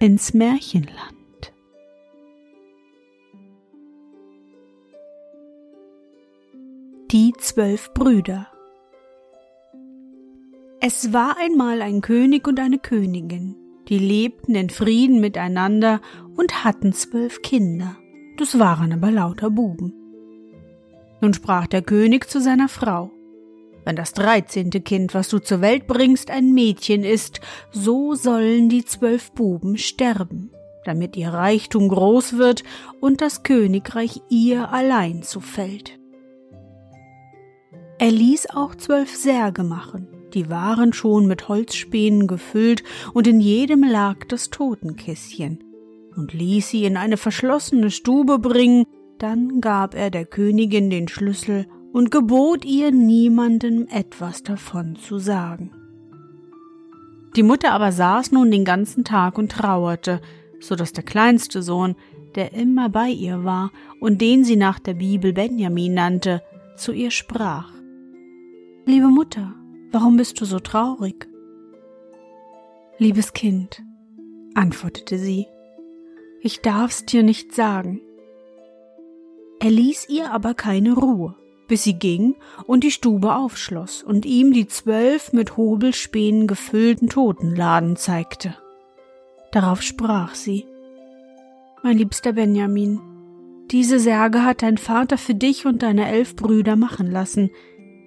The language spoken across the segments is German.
ins Märchenland. Die zwölf Brüder Es war einmal ein König und eine Königin, die lebten in Frieden miteinander und hatten zwölf Kinder, das waren aber lauter Buben. Nun sprach der König zu seiner Frau wenn das dreizehnte Kind, was du zur Welt bringst, ein Mädchen ist, so sollen die zwölf Buben sterben, damit ihr Reichtum groß wird und das Königreich ihr allein zufällt. Er ließ auch zwölf Särge machen, die waren schon mit Holzspänen gefüllt, und in jedem lag das Totenkästchen, und ließ sie in eine verschlossene Stube bringen, dann gab er der Königin den Schlüssel und gebot ihr niemandem etwas davon zu sagen. Die Mutter aber saß nun den ganzen Tag und trauerte, so dass der kleinste Sohn, der immer bei ihr war und den sie nach der Bibel Benjamin nannte, zu ihr sprach Liebe Mutter, warum bist du so traurig? Liebes Kind, antwortete sie, ich darf's dir nicht sagen. Er ließ ihr aber keine Ruhe bis sie ging und die Stube aufschloss und ihm die zwölf mit Hobelspänen gefüllten Totenladen zeigte. Darauf sprach sie Mein liebster Benjamin, diese Särge hat dein Vater für dich und deine elf Brüder machen lassen,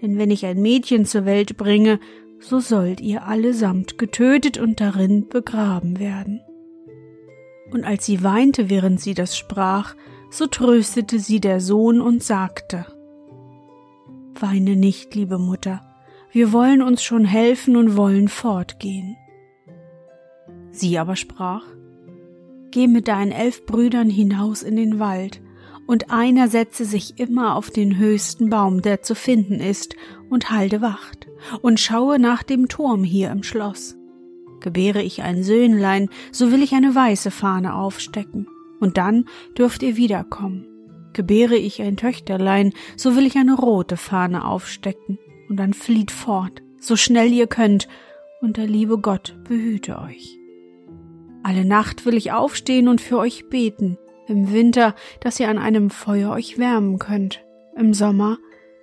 denn wenn ich ein Mädchen zur Welt bringe, so sollt ihr allesamt getötet und darin begraben werden. Und als sie weinte, während sie das sprach, so tröstete sie der Sohn und sagte Weine nicht, liebe Mutter, wir wollen uns schon helfen und wollen fortgehen. Sie aber sprach, Geh mit deinen elf Brüdern hinaus in den Wald, und einer setze sich immer auf den höchsten Baum, der zu finden ist, und halte Wacht, und schaue nach dem Turm hier im Schloss. Gebäre ich ein Söhnlein, so will ich eine weiße Fahne aufstecken, und dann dürft ihr wiederkommen. Gebäre ich ein Töchterlein, so will ich eine rote Fahne aufstecken, und dann flieht fort, so schnell ihr könnt, und der liebe Gott behüte euch. Alle Nacht will ich aufstehen und für euch beten, im Winter, dass ihr an einem Feuer euch wärmen könnt, im Sommer,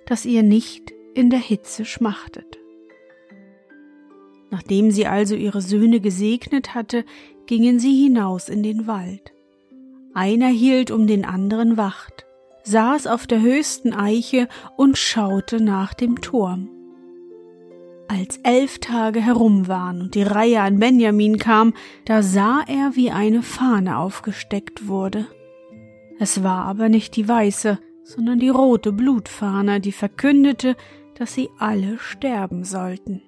dass ihr nicht in der Hitze schmachtet. Nachdem sie also ihre Söhne gesegnet hatte, gingen sie hinaus in den Wald. Einer hielt um den anderen Wacht, saß auf der höchsten Eiche und schaute nach dem Turm. Als elf Tage herum waren und die Reihe an Benjamin kam, da sah er, wie eine Fahne aufgesteckt wurde. Es war aber nicht die weiße, sondern die rote Blutfahne, die verkündete, dass sie alle sterben sollten.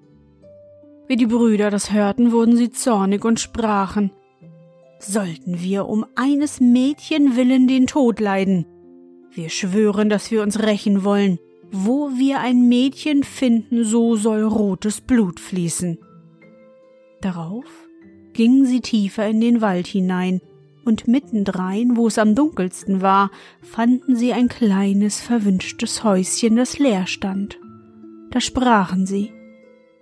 Wie die Brüder das hörten, wurden sie zornig und sprachen Sollten wir um eines Mädchen willen den Tod leiden, wir schwören, dass wir uns rächen wollen. Wo wir ein Mädchen finden, so soll rotes Blut fließen. Darauf gingen sie tiefer in den Wald hinein, und mittendrein, wo es am dunkelsten war, fanden sie ein kleines verwünschtes Häuschen, das leer stand. Da sprachen sie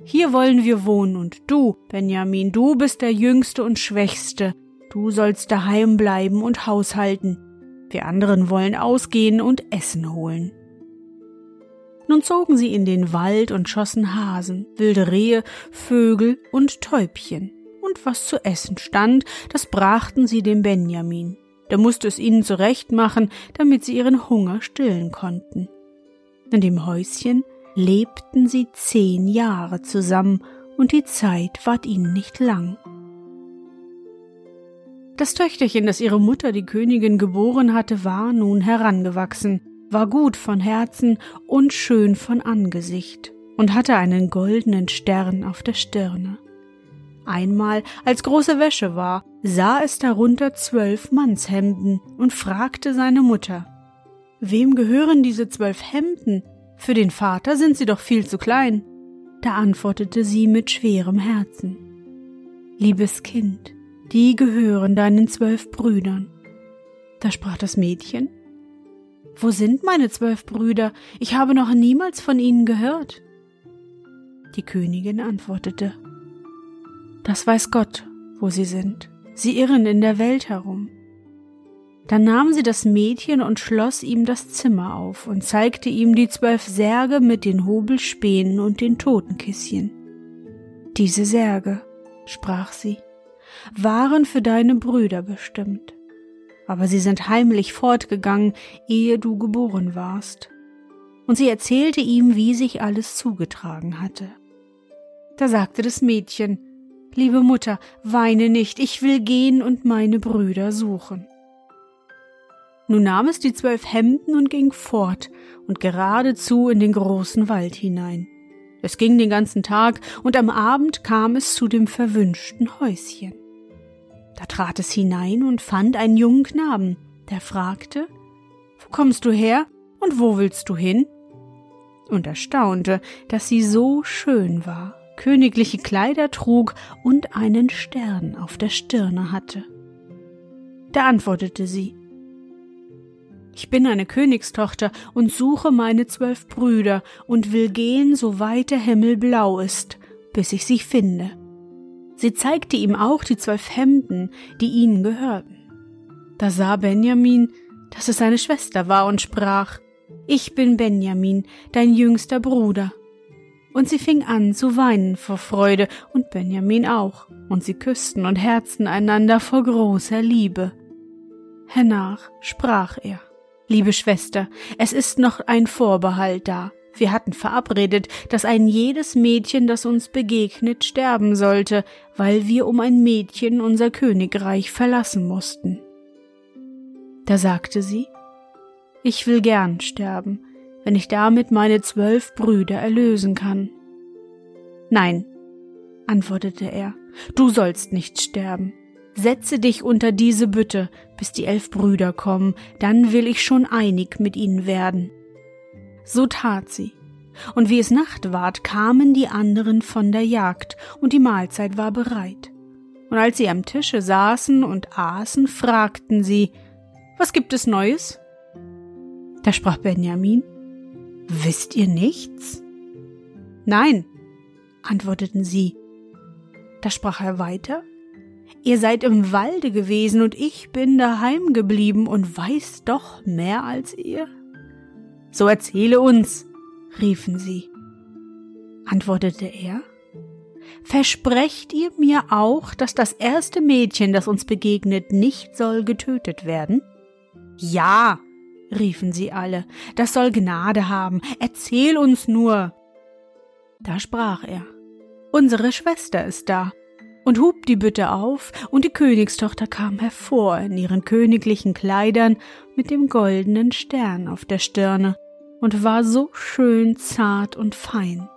Hier wollen wir wohnen, und du, Benjamin, du bist der jüngste und schwächste, du sollst daheim bleiben und haushalten, wir anderen wollen ausgehen und Essen holen. Nun zogen sie in den Wald und schossen Hasen, wilde Rehe, Vögel und Täubchen und was zu essen stand, das brachten sie dem Benjamin. Der musste es ihnen zurechtmachen, damit sie ihren Hunger stillen konnten. In dem Häuschen lebten sie zehn Jahre zusammen, und die Zeit ward ihnen nicht lang. Das Töchterchen, das ihre Mutter die Königin geboren hatte, war nun herangewachsen, war gut von Herzen und schön von Angesicht und hatte einen goldenen Stern auf der Stirne. Einmal, als große Wäsche war, sah es darunter zwölf Mannshemden und fragte seine Mutter Wem gehören diese zwölf Hemden? Für den Vater sind sie doch viel zu klein. Da antwortete sie mit schwerem Herzen Liebes Kind, die gehören deinen zwölf Brüdern. Da sprach das Mädchen Wo sind meine zwölf Brüder? Ich habe noch niemals von ihnen gehört. Die Königin antwortete Das weiß Gott, wo sie sind. Sie irren in der Welt herum. Dann nahm sie das Mädchen und schloss ihm das Zimmer auf und zeigte ihm die zwölf Särge mit den Hobelspänen und den Totenkisschen. Diese Särge, sprach sie, waren für deine Brüder bestimmt, aber sie sind heimlich fortgegangen, ehe du geboren warst. Und sie erzählte ihm, wie sich alles zugetragen hatte. Da sagte das Mädchen, Liebe Mutter, weine nicht, ich will gehen und meine Brüder suchen. Nun nahm es die zwölf Hemden und ging fort und geradezu in den großen Wald hinein. Es ging den ganzen Tag und am Abend kam es zu dem verwünschten Häuschen. Da trat es hinein und fand einen jungen Knaben, der fragte, Wo kommst du her und wo willst du hin? Und erstaunte, dass sie so schön war, königliche Kleider trug und einen Stern auf der Stirne hatte. Da antwortete sie, ich bin eine Königstochter und suche meine zwölf Brüder und will gehen, so weit der Himmel blau ist, bis ich sie finde. Sie zeigte ihm auch die zwölf Hemden, die ihnen gehörten. Da sah Benjamin, dass es seine Schwester war und sprach, Ich bin Benjamin, dein jüngster Bruder. Und sie fing an zu weinen vor Freude und Benjamin auch, und sie küssten und herzten einander vor großer Liebe. Hernach sprach er, Liebe Schwester, es ist noch ein Vorbehalt da. Wir hatten verabredet, dass ein jedes Mädchen, das uns begegnet, sterben sollte, weil wir um ein Mädchen unser Königreich verlassen mussten. Da sagte sie, ich will gern sterben, wenn ich damit meine zwölf Brüder erlösen kann. Nein, antwortete er, du sollst nicht sterben. Setze dich unter diese Bütte, bis die elf Brüder kommen, dann will ich schon einig mit ihnen werden. So tat sie. Und wie es Nacht ward, kamen die anderen von der Jagd, und die Mahlzeit war bereit. Und als sie am Tische saßen und aßen, fragten sie, was gibt es Neues? Da sprach Benjamin, Wisst ihr nichts? Nein, antworteten sie. Da sprach er weiter, Ihr seid im Walde gewesen und ich bin daheim geblieben und weiß doch mehr als ihr? So erzähle uns, riefen sie. Antwortete er, Versprecht ihr mir auch, dass das erste Mädchen, das uns begegnet, nicht soll getötet werden? Ja, riefen sie alle, das soll Gnade haben, erzähl uns nur. Da sprach er, Unsere Schwester ist da, und hub die Bütte auf, und die Königstochter kam hervor in ihren königlichen Kleidern mit dem goldenen Stern auf der Stirne und war so schön zart und fein.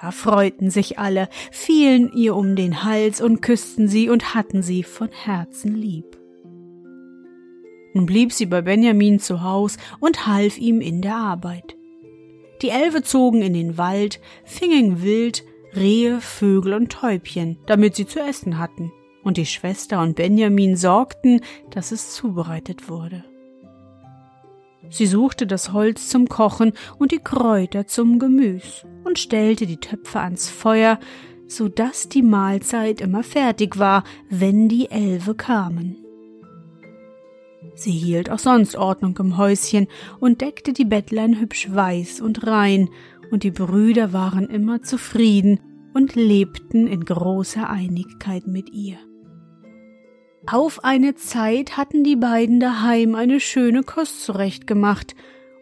Da freuten sich alle, fielen ihr um den Hals und küssten sie und hatten sie von Herzen lieb. Nun blieb sie bei Benjamin zu Haus und half ihm in der Arbeit. Die Elfe zogen in den Wald, fingen Wild, Rehe, Vögel und Täubchen, damit sie zu essen hatten, und die Schwester und Benjamin sorgten, dass es zubereitet wurde. Sie suchte das Holz zum Kochen und die Kräuter zum Gemüs und stellte die Töpfe ans Feuer, so dass die Mahlzeit immer fertig war, wenn die Elfe kamen. Sie hielt auch sonst Ordnung im Häuschen und deckte die Bettlein hübsch weiß und rein und die Brüder waren immer zufrieden, und lebten in großer Einigkeit mit ihr. Auf eine Zeit hatten die beiden daheim eine schöne Kost zurechtgemacht,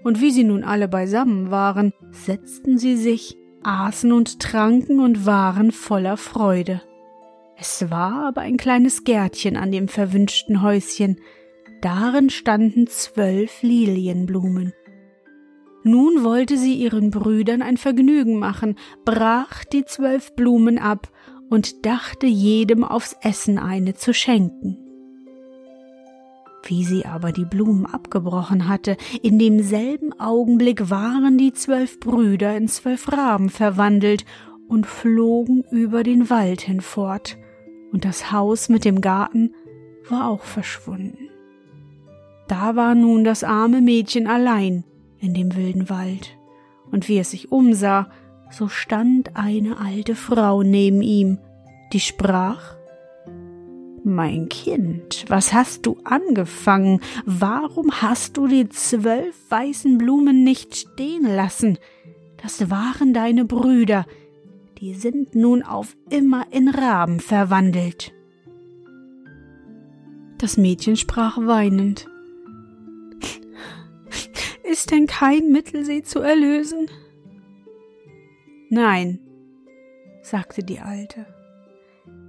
und wie sie nun alle beisammen waren, setzten sie sich, aßen und tranken und waren voller Freude. Es war aber ein kleines Gärtchen an dem verwünschten Häuschen, darin standen zwölf Lilienblumen. Nun wollte sie ihren Brüdern ein Vergnügen machen, brach die zwölf Blumen ab und dachte jedem aufs Essen eine zu schenken. Wie sie aber die Blumen abgebrochen hatte, in demselben Augenblick waren die zwölf Brüder in zwölf Raben verwandelt und flogen über den Wald hinfort, und das Haus mit dem Garten war auch verschwunden. Da war nun das arme Mädchen allein in dem wilden Wald, und wie es sich umsah, so stand eine alte Frau neben ihm, die sprach Mein Kind, was hast du angefangen? Warum hast du die zwölf weißen Blumen nicht stehen lassen? Das waren deine Brüder, die sind nun auf immer in Raben verwandelt. Das Mädchen sprach weinend ist denn kein Mittel, sie zu erlösen? Nein, sagte die Alte.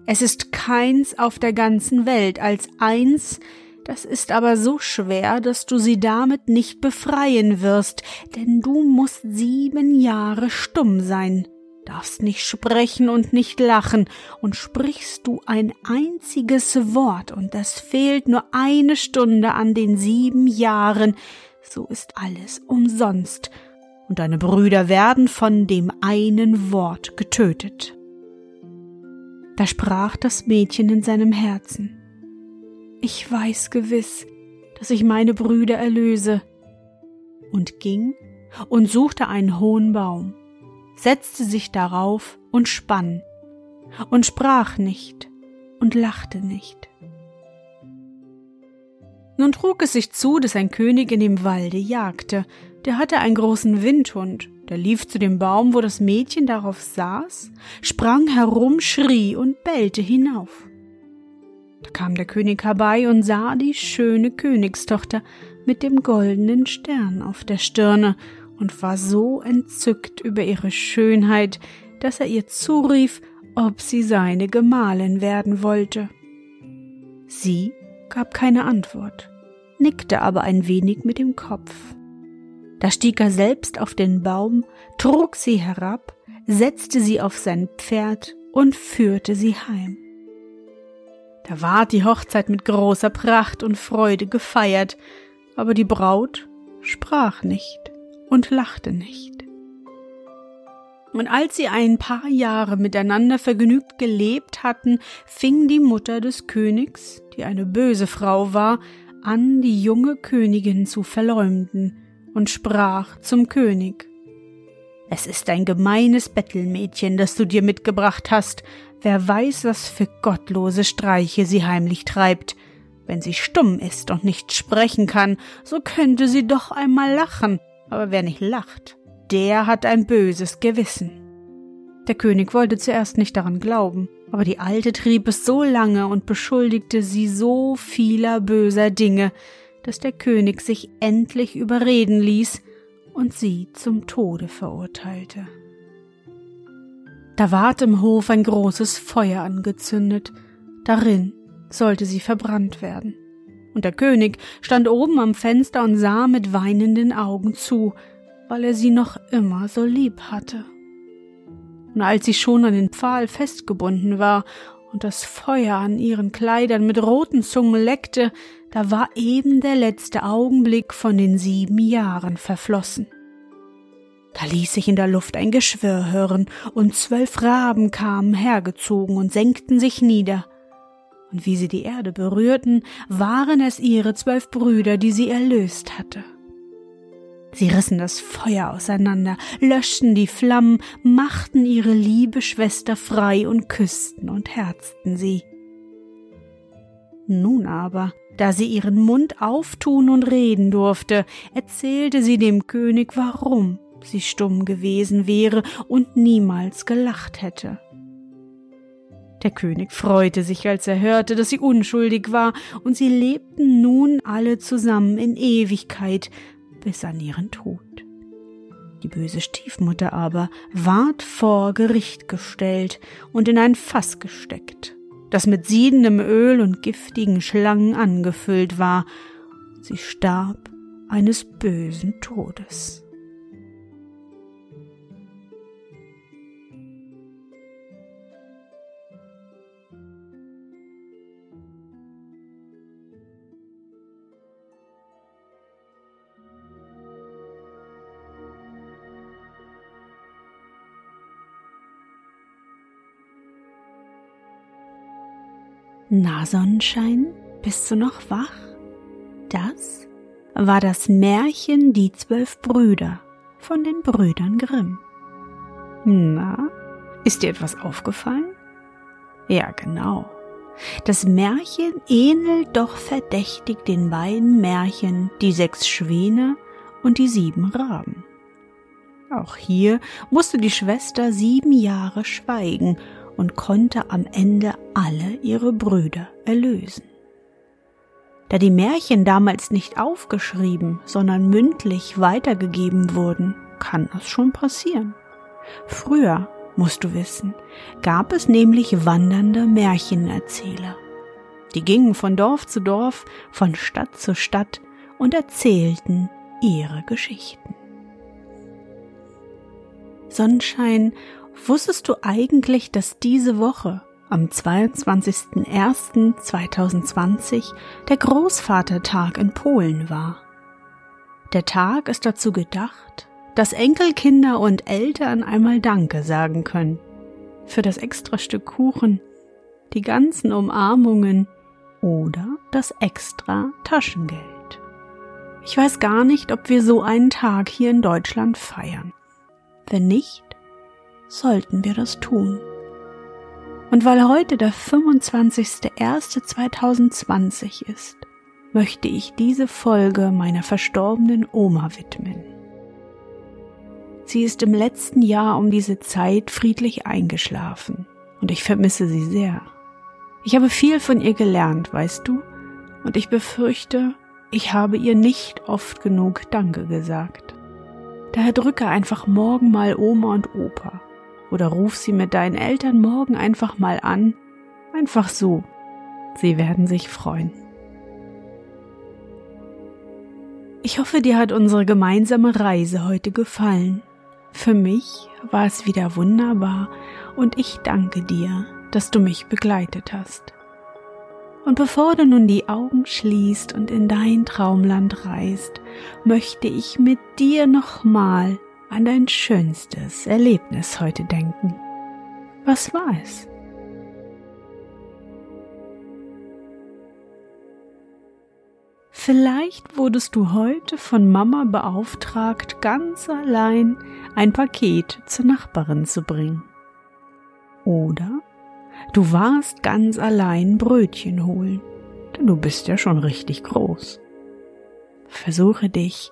Es ist keins auf der ganzen Welt als eins, das ist aber so schwer, dass du sie damit nicht befreien wirst, denn du musst sieben Jahre stumm sein, darfst nicht sprechen und nicht lachen, und sprichst du ein einziges Wort, und das fehlt nur eine Stunde an den sieben Jahren, so ist alles umsonst, und deine Brüder werden von dem einen Wort getötet. Da sprach das Mädchen in seinem Herzen, ich weiß gewiss, dass ich meine Brüder erlöse, und ging und suchte einen hohen Baum, setzte sich darauf und spann, und sprach nicht und lachte nicht. Nun trug es sich zu, dass ein König in dem Walde jagte. Der hatte einen großen Windhund. Der lief zu dem Baum, wo das Mädchen darauf saß, sprang herum, schrie und bellte hinauf. Da kam der König herbei und sah die schöne Königstochter mit dem goldenen Stern auf der Stirne und war so entzückt über ihre Schönheit, dass er ihr zurief, ob sie seine Gemahlin werden wollte. Sie gab keine Antwort, nickte aber ein wenig mit dem Kopf. Da stieg er selbst auf den Baum, trug sie herab, setzte sie auf sein Pferd und führte sie heim. Da ward die Hochzeit mit großer Pracht und Freude gefeiert, aber die Braut sprach nicht und lachte nicht. Und als sie ein paar Jahre miteinander vergnügt gelebt hatten, fing die Mutter des Königs, die eine böse Frau war, an, die junge Königin zu verleumden und sprach zum König. Es ist ein gemeines Bettelmädchen, das du dir mitgebracht hast. Wer weiß, was für gottlose Streiche sie heimlich treibt. Wenn sie stumm ist und nicht sprechen kann, so könnte sie doch einmal lachen, aber wer nicht lacht, der hat ein böses Gewissen. Der König wollte zuerst nicht daran glauben, aber die Alte trieb es so lange und beschuldigte sie so vieler böser Dinge, dass der König sich endlich überreden ließ und sie zum Tode verurteilte. Da ward im Hof ein großes Feuer angezündet, darin sollte sie verbrannt werden. Und der König stand oben am Fenster und sah mit weinenden Augen zu, weil er sie noch immer so lieb hatte. Und als sie schon an den Pfahl festgebunden war und das Feuer an ihren Kleidern mit roten Zungen leckte, da war eben der letzte Augenblick von den sieben Jahren verflossen. Da ließ sich in der Luft ein Geschwirr hören, und zwölf Raben kamen hergezogen und senkten sich nieder. Und wie sie die Erde berührten, waren es ihre zwölf Brüder, die sie erlöst hatte. Sie rissen das Feuer auseinander, löschten die Flammen, machten ihre liebe Schwester frei und küssten und herzten sie. Nun aber, da sie ihren Mund auftun und reden durfte, erzählte sie dem König, warum sie stumm gewesen wäre und niemals gelacht hätte, Der König freute sich, als er hörte, dass sie unschuldig war, und sie lebten nun alle zusammen in Ewigkeit bis an ihren Tod. Die böse Stiefmutter aber ward vor Gericht gestellt und in ein Fass gesteckt, das mit siedendem Öl und giftigen Schlangen angefüllt war. Sie starb eines bösen Todes. Na Sonnenschein, bist du noch wach? Das war das Märchen Die zwölf Brüder von den Brüdern Grimm. Na, ist dir etwas aufgefallen? Ja, genau. Das Märchen ähnelt doch verdächtig den beiden Märchen Die sechs Schwäne und die sieben Raben. Auch hier musste die Schwester sieben Jahre schweigen und konnte am Ende alle ihre Brüder erlösen. Da die Märchen damals nicht aufgeschrieben, sondern mündlich weitergegeben wurden, kann das schon passieren. Früher, musst du wissen, gab es nämlich wandernde Märchenerzähler. Die gingen von Dorf zu Dorf, von Stadt zu Stadt und erzählten ihre Geschichten. Sonnenschein Wusstest du eigentlich, dass diese Woche am 22.01.2020 der Großvatertag in Polen war? Der Tag ist dazu gedacht, dass Enkelkinder und Eltern einmal Danke sagen können. Für das extra Stück Kuchen, die ganzen Umarmungen oder das extra Taschengeld. Ich weiß gar nicht, ob wir so einen Tag hier in Deutschland feiern. Wenn nicht, sollten wir das tun. Und weil heute der 25.01.2020 ist, möchte ich diese Folge meiner verstorbenen Oma widmen. Sie ist im letzten Jahr um diese Zeit friedlich eingeschlafen und ich vermisse sie sehr. Ich habe viel von ihr gelernt, weißt du, und ich befürchte, ich habe ihr nicht oft genug Danke gesagt. Daher drücke einfach morgen mal Oma und Opa oder ruf sie mit deinen Eltern morgen einfach mal an. Einfach so. Sie werden sich freuen. Ich hoffe, dir hat unsere gemeinsame Reise heute gefallen. Für mich war es wieder wunderbar und ich danke dir, dass du mich begleitet hast. Und bevor du nun die Augen schließt und in dein Traumland reist, möchte ich mit dir nochmal an dein schönstes Erlebnis heute denken. Was war es? Vielleicht wurdest du heute von Mama beauftragt, ganz allein ein Paket zur Nachbarin zu bringen. Oder du warst ganz allein Brötchen holen, denn du bist ja schon richtig groß. Versuche dich